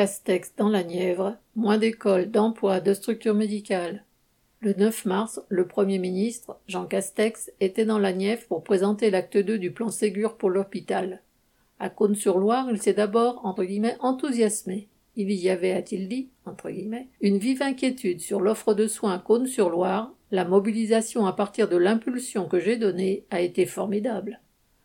Castex dans la Nièvre, moins d'écoles, d'emplois, de structures médicales. Le 9 mars, le Premier ministre, Jean Castex, était dans la Nièvre pour présenter l'acte 2 du plan Ségur pour l'hôpital. À Cône-sur-Loire, il s'est d'abord, entre guillemets, enthousiasmé. Il y avait, a-t-il dit, entre guillemets, une vive inquiétude sur l'offre de soins à Cône-sur-Loire. La mobilisation à partir de l'impulsion que j'ai donnée a été formidable.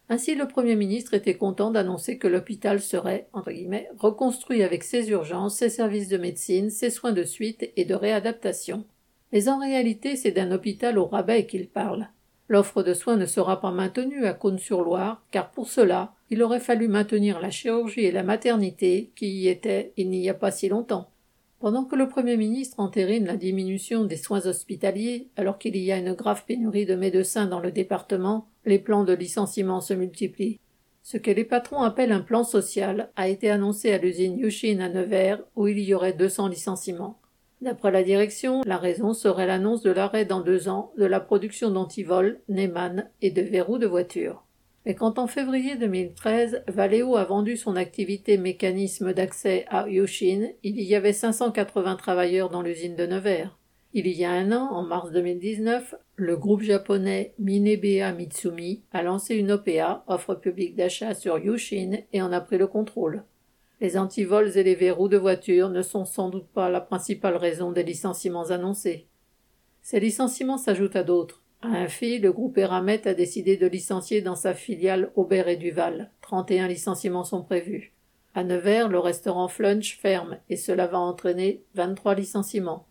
Ainsi, le Premier ministre était content d'annoncer que l'hôpital serait, entre guillemets, reconstruit avec ses urgences, ses services de médecine, ses soins de suite et de réadaptation. Mais en réalité, c'est d'un hôpital au rabais qu'il parle. L'offre de soins ne sera pas maintenue à Cône-sur-Loire, car pour cela, il aurait fallu maintenir la chirurgie et la maternité qui y étaient il n'y a pas si longtemps. Pendant que le Premier ministre entérine la diminution des soins hospitaliers, alors qu'il y a une grave pénurie de médecins dans le département, les plans de licenciement se multiplient. Ce que les patrons appellent un plan social a été annoncé à l'usine Yushin à Nevers, où il y aurait 200 licenciements. D'après la direction, la raison serait l'annonce de l'arrêt dans deux ans de la production d'antivols, Neyman et de verrous de voiture. Mais quand en février 2013, Valeo a vendu son activité mécanisme d'accès à Yushin, il y avait 580 travailleurs dans l'usine de Nevers. Il y a un an, en mars 2019, le groupe japonais Minebea Mitsumi a lancé une OPA, offre publique d'achat sur Yushin, et en a pris le contrôle. Les antivols et les verrous de voiture ne sont sans doute pas la principale raison des licenciements annoncés. Ces licenciements s'ajoutent à d'autres. À un fil, le groupe Eramet a décidé de licencier dans sa filiale Aubert et Duval. 31 licenciements sont prévus. À Nevers, le restaurant Flunch ferme et cela va entraîner 23 licenciements.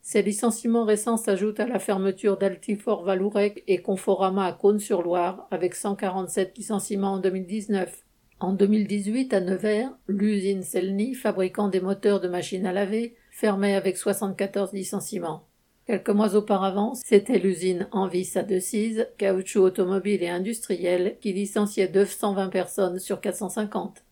Ces licenciements récents s'ajoutent à la fermeture d'Altifort Valourec et Conforama à Cône-sur-Loire, avec 147 licenciements en 2019. En 2018, à Nevers, l'usine Selny, fabricant des moteurs de machines à laver, fermait avec 74 licenciements. Quelques mois auparavant, c'était l'usine Envis à Decize, caoutchouc automobile et industriel, qui licenciait 220 personnes sur 450.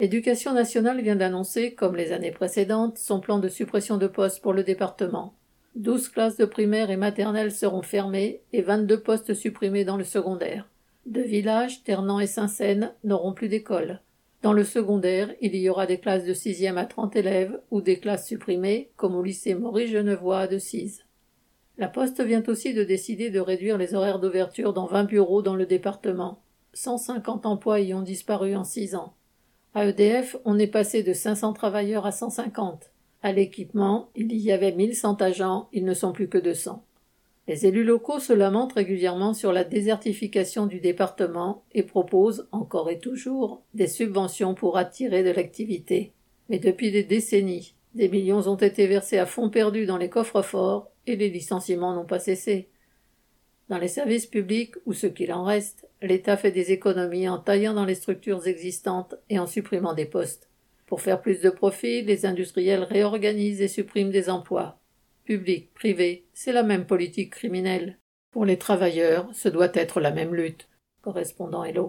L'éducation nationale vient d'annoncer, comme les années précédentes, son plan de suppression de postes pour le département. Douze classes de primaire et maternelle seront fermées et vingt-deux postes supprimés dans le secondaire. Deux villages, Ternan et Saint-Seine, n'auront plus d'école. Dans le secondaire, il y aura des classes de sixième à trente élèves ou des classes supprimées, comme au lycée Maurice Genevois à Decize. La Poste vient aussi de décider de réduire les horaires d'ouverture dans vingt bureaux dans le département. Cent cinquante emplois y ont disparu en six ans. À EDF, on est passé de 500 travailleurs à 150. À l'équipement, il y avait 1100 agents, ils ne sont plus que 200. Les élus locaux se lamentent régulièrement sur la désertification du département et proposent, encore et toujours, des subventions pour attirer de l'activité. Mais depuis des décennies, des millions ont été versés à fonds perdus dans les coffres forts et les licenciements n'ont pas cessé. Dans les services publics, ou ce qu'il en reste, l'État fait des économies en taillant dans les structures existantes et en supprimant des postes. Pour faire plus de profit, les industriels réorganisent et suppriment des emplois. Public, privé, c'est la même politique criminelle. Pour les travailleurs, ce doit être la même lutte. Correspondant Hello.